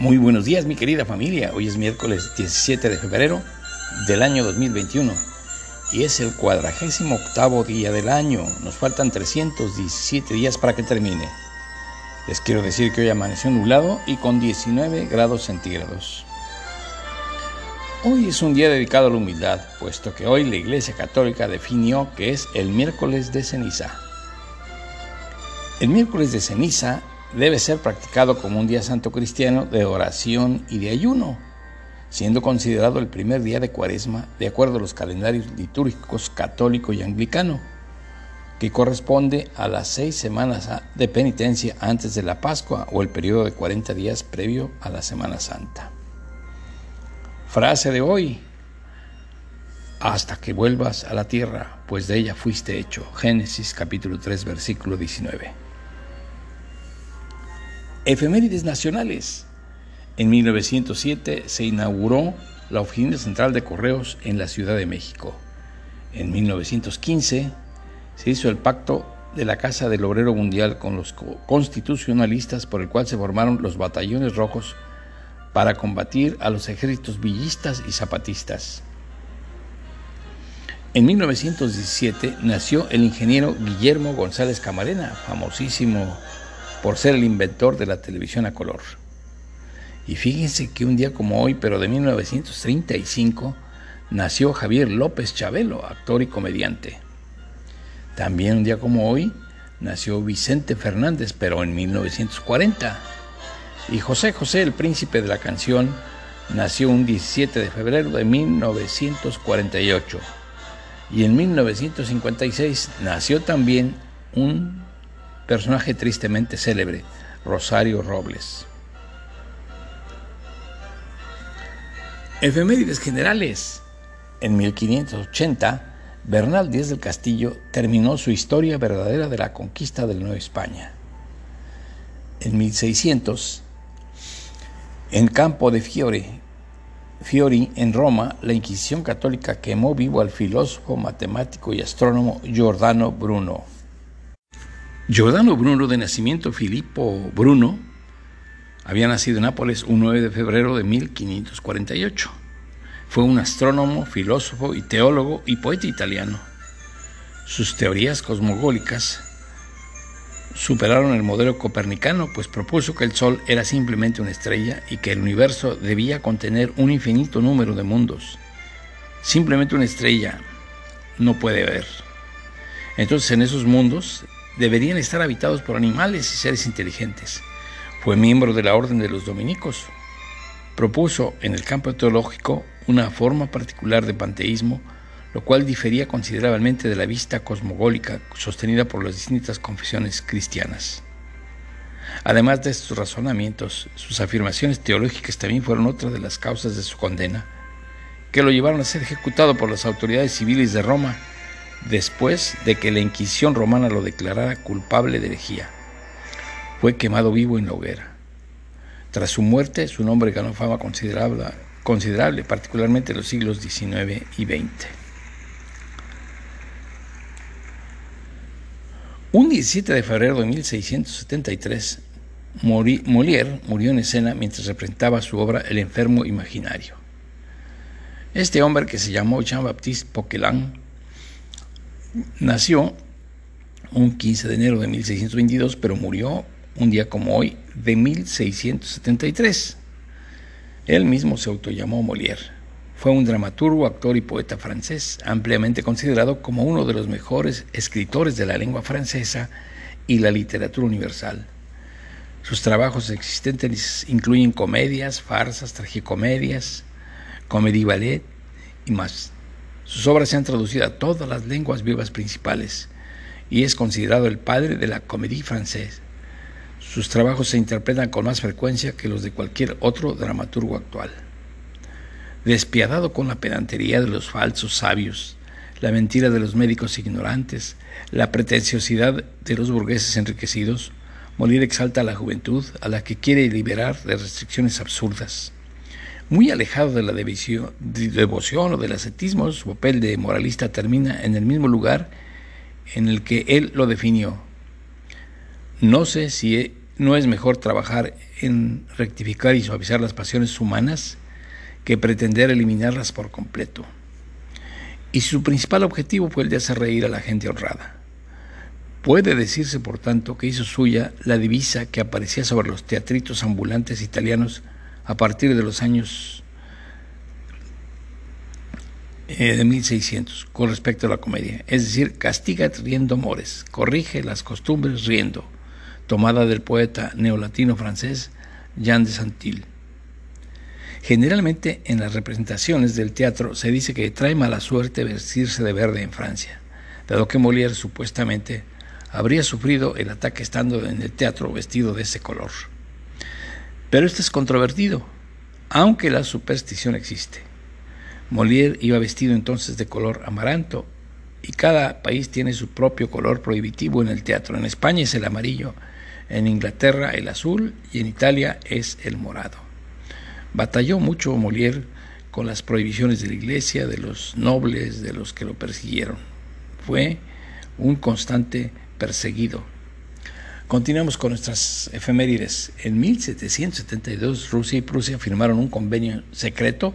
Muy buenos días mi querida familia, hoy es miércoles 17 de febrero del año 2021 y es el cuadragésimo octavo día del año, nos faltan 317 días para que termine. Les quiero decir que hoy amaneció nublado y con 19 grados centígrados. Hoy es un día dedicado a la humildad, puesto que hoy la Iglesia Católica definió que es el miércoles de ceniza. El miércoles de ceniza debe ser practicado como un día santo cristiano de oración y de ayuno, siendo considerado el primer día de cuaresma de acuerdo a los calendarios litúrgicos católico y anglicano, que corresponde a las seis semanas de penitencia antes de la Pascua o el periodo de 40 días previo a la Semana Santa. Frase de hoy, hasta que vuelvas a la tierra, pues de ella fuiste hecho. Génesis capítulo 3 versículo 19. Efemérides nacionales. En 1907 se inauguró la Oficina Central de Correos en la Ciudad de México. En 1915 se hizo el pacto de la Casa del Obrero Mundial con los constitucionalistas por el cual se formaron los batallones rojos para combatir a los ejércitos villistas y zapatistas. En 1917 nació el ingeniero Guillermo González Camarena, famosísimo por ser el inventor de la televisión a color. Y fíjense que un día como hoy, pero de 1935, nació Javier López Chabelo, actor y comediante. También un día como hoy nació Vicente Fernández, pero en 1940. Y José José, el príncipe de la canción, nació un 17 de febrero de 1948. Y en 1956 nació también un personaje tristemente célebre, Rosario Robles. Efemérides generales. En 1580, Bernal Díaz del Castillo terminó su historia verdadera de la conquista de la Nueva España. En 1600, en Campo de Fiore, Fiori, en Roma, la Inquisición católica quemó vivo al filósofo, matemático y astrónomo Giordano Bruno. Giordano Bruno, de nacimiento Filippo Bruno, había nacido en Nápoles un 9 de febrero de 1548. Fue un astrónomo, filósofo y teólogo y poeta italiano. Sus teorías cosmogólicas superaron el modelo copernicano, pues propuso que el Sol era simplemente una estrella y que el universo debía contener un infinito número de mundos. Simplemente una estrella no puede haber. Entonces en esos mundos deberían estar habitados por animales y seres inteligentes. Fue miembro de la Orden de los Dominicos. Propuso en el campo teológico una forma particular de panteísmo, lo cual difería considerablemente de la vista cosmogólica sostenida por las distintas confesiones cristianas. Además de estos razonamientos, sus afirmaciones teológicas también fueron otra de las causas de su condena, que lo llevaron a ser ejecutado por las autoridades civiles de Roma después de que la Inquisición romana lo declarara culpable de herejía. Fue quemado vivo en la hoguera. Tras su muerte, su nombre ganó fama considerable, considerable particularmente en los siglos XIX y XX. Un 17 de febrero de 1673, Molière murió en escena mientras representaba su obra El enfermo imaginario. Este hombre, que se llamó Jean-Baptiste Poquelin, Nació un 15 de enero de 1622, pero murió un día como hoy de 1673. Él mismo se autollamó Molière. Fue un dramaturgo, actor y poeta francés, ampliamente considerado como uno de los mejores escritores de la lengua francesa y la literatura universal. Sus trabajos existentes incluyen comedias, farsas, tragicomedias, comédie ballet y más. Sus obras se han traducido a todas las lenguas vivas principales y es considerado el padre de la comédie française. Sus trabajos se interpretan con más frecuencia que los de cualquier otro dramaturgo actual. Despiadado con la pedantería de los falsos sabios, la mentira de los médicos ignorantes, la pretenciosidad de los burgueses enriquecidos, Molière exalta a la juventud a la que quiere liberar de restricciones absurdas. Muy alejado de la devoción o del ascetismo, su papel de moralista termina en el mismo lugar en el que él lo definió. No sé si ¿no es mejor trabajar en rectificar y suavizar las pasiones humanas que pretender eliminarlas por completo? Y su principal objetivo fue el de hacer reír a la gente honrada. Puede decirse, por tanto, que hizo suya la divisa que aparecía sobre los teatritos ambulantes italianos a partir de los años eh, de 1600 con respecto a la comedia. Es decir, castiga riendo mores, corrige las costumbres riendo, tomada del poeta neolatino francés Jean de Santil. Generalmente en las representaciones del teatro se dice que trae mala suerte vestirse de verde en Francia, dado que Molière supuestamente habría sufrido el ataque estando en el teatro vestido de ese color. Pero esto es controvertido, aunque la superstición existe. Molière iba vestido entonces de color amaranto y cada país tiene su propio color prohibitivo en el teatro. En España es el amarillo, en Inglaterra el azul y en Italia es el morado. Batalló mucho Molière con las prohibiciones de la iglesia, de los nobles, de los que lo persiguieron. Fue un constante perseguido. Continuamos con nuestras efemérides. En 1772 Rusia y Prusia firmaron un convenio secreto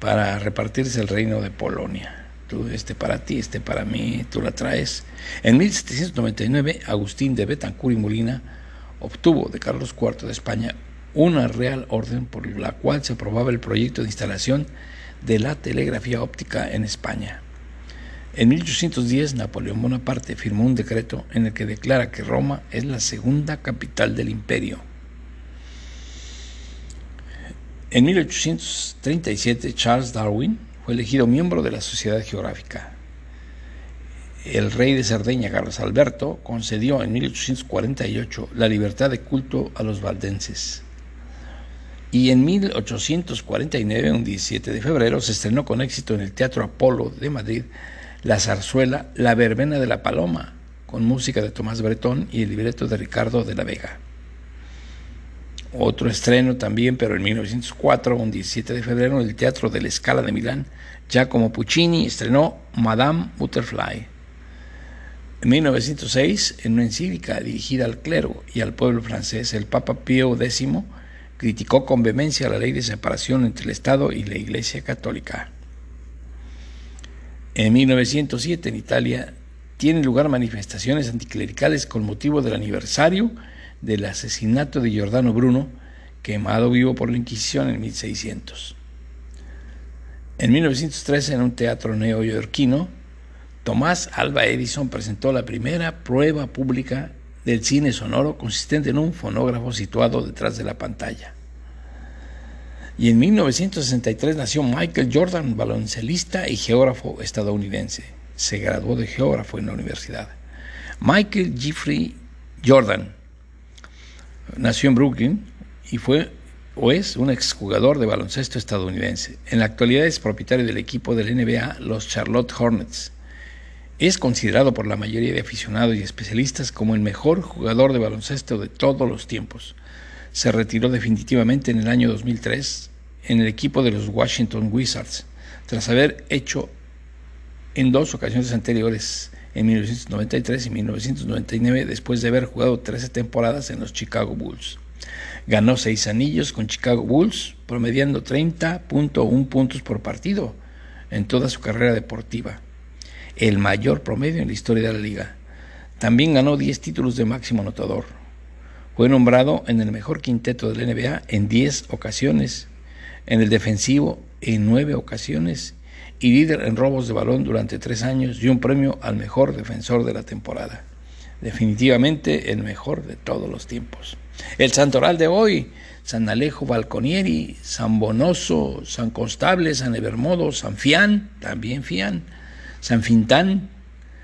para repartirse el reino de Polonia. Tú, este para ti, este para mí, tú la traes. En 1799 Agustín de Betancourt y Molina obtuvo de Carlos IV de España una real orden por la cual se aprobaba el proyecto de instalación de la telegrafía óptica en España. En 1810 Napoleón Bonaparte firmó un decreto en el que declara que Roma es la segunda capital del imperio. En 1837 Charles Darwin fue elegido miembro de la Sociedad Geográfica. El rey de Cerdeña, Carlos Alberto, concedió en 1848 la libertad de culto a los valdenses. Y en 1849, un 17 de febrero, se estrenó con éxito en el Teatro Apolo de Madrid la zarzuela La verbena de la paloma, con música de Tomás Bretón y el libreto de Ricardo de la Vega. Otro estreno también, pero en 1904, un 17 de febrero, en el Teatro de la Scala de Milán, ya como Puccini estrenó Madame Butterfly. En 1906, en una encíclica dirigida al clero y al pueblo francés, el Papa Pío X criticó con vehemencia la ley de separación entre el Estado y la Iglesia Católica. En 1907 en Italia tienen lugar manifestaciones anticlericales con motivo del aniversario del asesinato de Giordano Bruno, quemado vivo por la Inquisición en 1600. En 1913 en un teatro neoyorquino, Tomás Alba Edison presentó la primera prueba pública del cine sonoro consistente en un fonógrafo situado detrás de la pantalla. Y en 1963 nació Michael Jordan, baloncelista y geógrafo estadounidense. Se graduó de geógrafo en la universidad. Michael Jeffrey Jordan nació en Brooklyn y fue o es un exjugador de baloncesto estadounidense. En la actualidad es propietario del equipo del NBA, los Charlotte Hornets. Es considerado por la mayoría de aficionados y especialistas como el mejor jugador de baloncesto de todos los tiempos se retiró definitivamente en el año 2003 en el equipo de los Washington Wizards, tras haber hecho en dos ocasiones anteriores, en 1993 y 1999, después de haber jugado 13 temporadas en los Chicago Bulls. Ganó seis anillos con Chicago Bulls, promediando 30.1 puntos por partido en toda su carrera deportiva, el mayor promedio en la historia de la liga. También ganó 10 títulos de máximo anotador, fue nombrado en el mejor quinteto del NBA en 10 ocasiones, en el defensivo en 9 ocasiones y líder en robos de balón durante 3 años y un premio al mejor defensor de la temporada. Definitivamente el mejor de todos los tiempos. El santoral de hoy, San Alejo Balconieri, San Bonoso, San Constable, San Evermodo, San Fián, también Fián, San Fintán,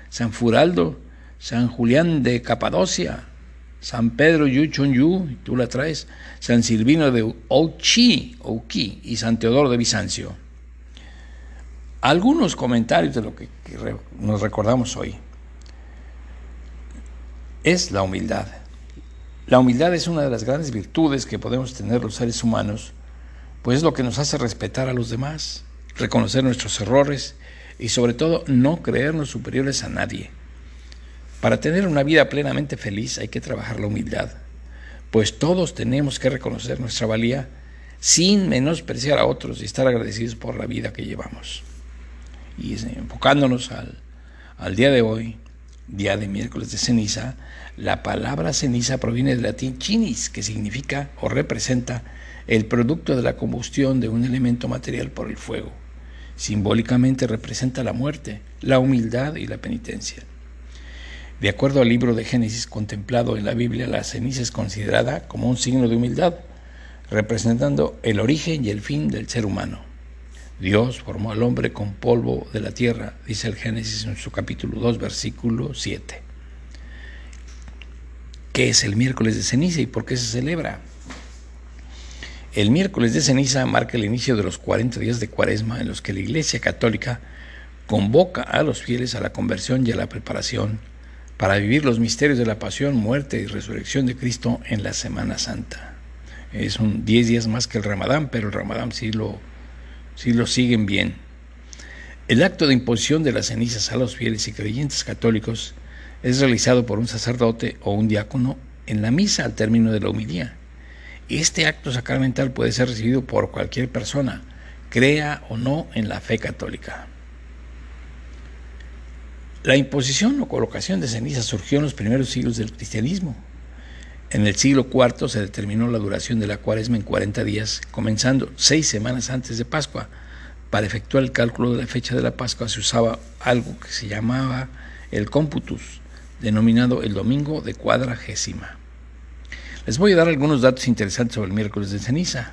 San Furaldo, San Julián de Capadocia, San Pedro Yu Chun Yu, tú la traes, San Silvino de Ouchi, Ouki y San Teodoro de Bizancio. Algunos comentarios de lo que nos recordamos hoy. Es la humildad. La humildad es una de las grandes virtudes que podemos tener los seres humanos, pues es lo que nos hace respetar a los demás, reconocer nuestros errores y sobre todo no creernos superiores a nadie. Para tener una vida plenamente feliz hay que trabajar la humildad, pues todos tenemos que reconocer nuestra valía sin menospreciar a otros y estar agradecidos por la vida que llevamos. Y enfocándonos al, al día de hoy, día de miércoles de ceniza, la palabra ceniza proviene del latín chinis, que significa o representa el producto de la combustión de un elemento material por el fuego. Simbólicamente representa la muerte, la humildad y la penitencia. De acuerdo al libro de Génesis contemplado en la Biblia, la ceniza es considerada como un signo de humildad, representando el origen y el fin del ser humano. Dios formó al hombre con polvo de la tierra, dice el Génesis en su capítulo 2, versículo 7. ¿Qué es el miércoles de ceniza y por qué se celebra? El miércoles de ceniza marca el inicio de los 40 días de cuaresma en los que la Iglesia Católica convoca a los fieles a la conversión y a la preparación para vivir los misterios de la pasión, muerte y resurrección de Cristo en la Semana Santa. Es un 10 días más que el Ramadán, pero el Ramadán sí lo, sí lo siguen bien. El acto de imposición de las cenizas a los fieles y creyentes católicos es realizado por un sacerdote o un diácono en la misa al término de la humilía. Este acto sacramental puede ser recibido por cualquier persona, crea o no en la fe católica. La imposición o colocación de cenizas surgió en los primeros siglos del cristianismo. En el siglo IV se determinó la duración de la cuaresma en 40 días, comenzando seis semanas antes de Pascua. Para efectuar el cálculo de la fecha de la Pascua se usaba algo que se llamaba el cómputus, denominado el domingo de cuadragésima. Les voy a dar algunos datos interesantes sobre el miércoles de ceniza,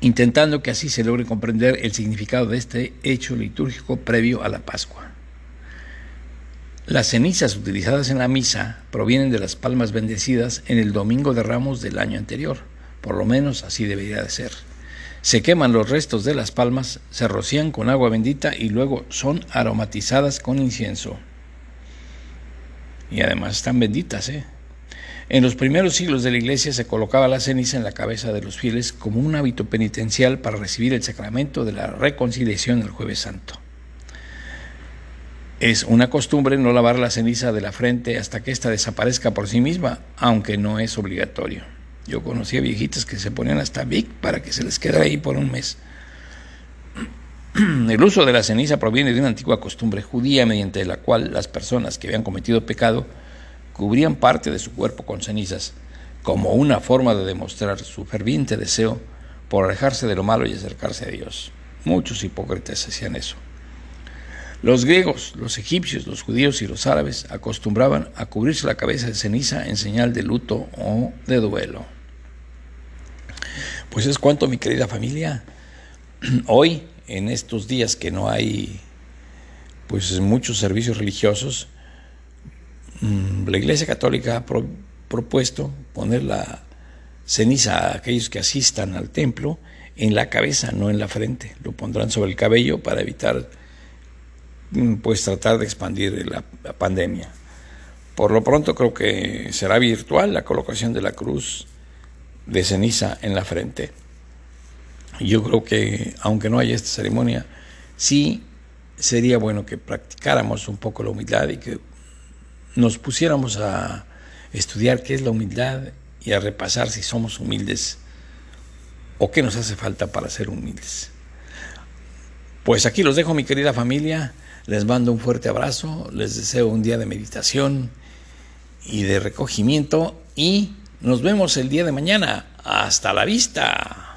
intentando que así se logre comprender el significado de este hecho litúrgico previo a la Pascua. Las cenizas utilizadas en la misa provienen de las palmas bendecidas en el domingo de ramos del año anterior, por lo menos así debería de ser. Se queman los restos de las palmas, se rocían con agua bendita y luego son aromatizadas con incienso. Y además están benditas, ¿eh? En los primeros siglos de la Iglesia se colocaba la ceniza en la cabeza de los fieles como un hábito penitencial para recibir el sacramento de la reconciliación el jueves santo. Es una costumbre no lavar la ceniza de la frente hasta que ésta desaparezca por sí misma, aunque no es obligatorio. Yo conocía viejitas que se ponían hasta Vic para que se les quedara ahí por un mes. El uso de la ceniza proviene de una antigua costumbre judía mediante la cual las personas que habían cometido pecado cubrían parte de su cuerpo con cenizas, como una forma de demostrar su ferviente deseo por alejarse de lo malo y acercarse a Dios. Muchos hipócritas hacían eso. Los griegos, los egipcios, los judíos y los árabes acostumbraban a cubrirse la cabeza de ceniza en señal de luto o de duelo. Pues es cuanto, mi querida familia. Hoy, en estos días que no hay pues muchos servicios religiosos, la Iglesia Católica ha propuesto poner la ceniza a aquellos que asistan al templo en la cabeza, no en la frente. Lo pondrán sobre el cabello para evitar, mm, pues, tratar de expandir la, la pandemia. Por lo pronto creo que será virtual la colocación de la cruz de ceniza en la frente. Yo creo que, aunque no haya esta ceremonia, sí sería bueno que practicáramos un poco la humildad y que nos pusiéramos a estudiar qué es la humildad y a repasar si somos humildes o qué nos hace falta para ser humildes. Pues aquí los dejo mi querida familia, les mando un fuerte abrazo, les deseo un día de meditación y de recogimiento y nos vemos el día de mañana. Hasta la vista.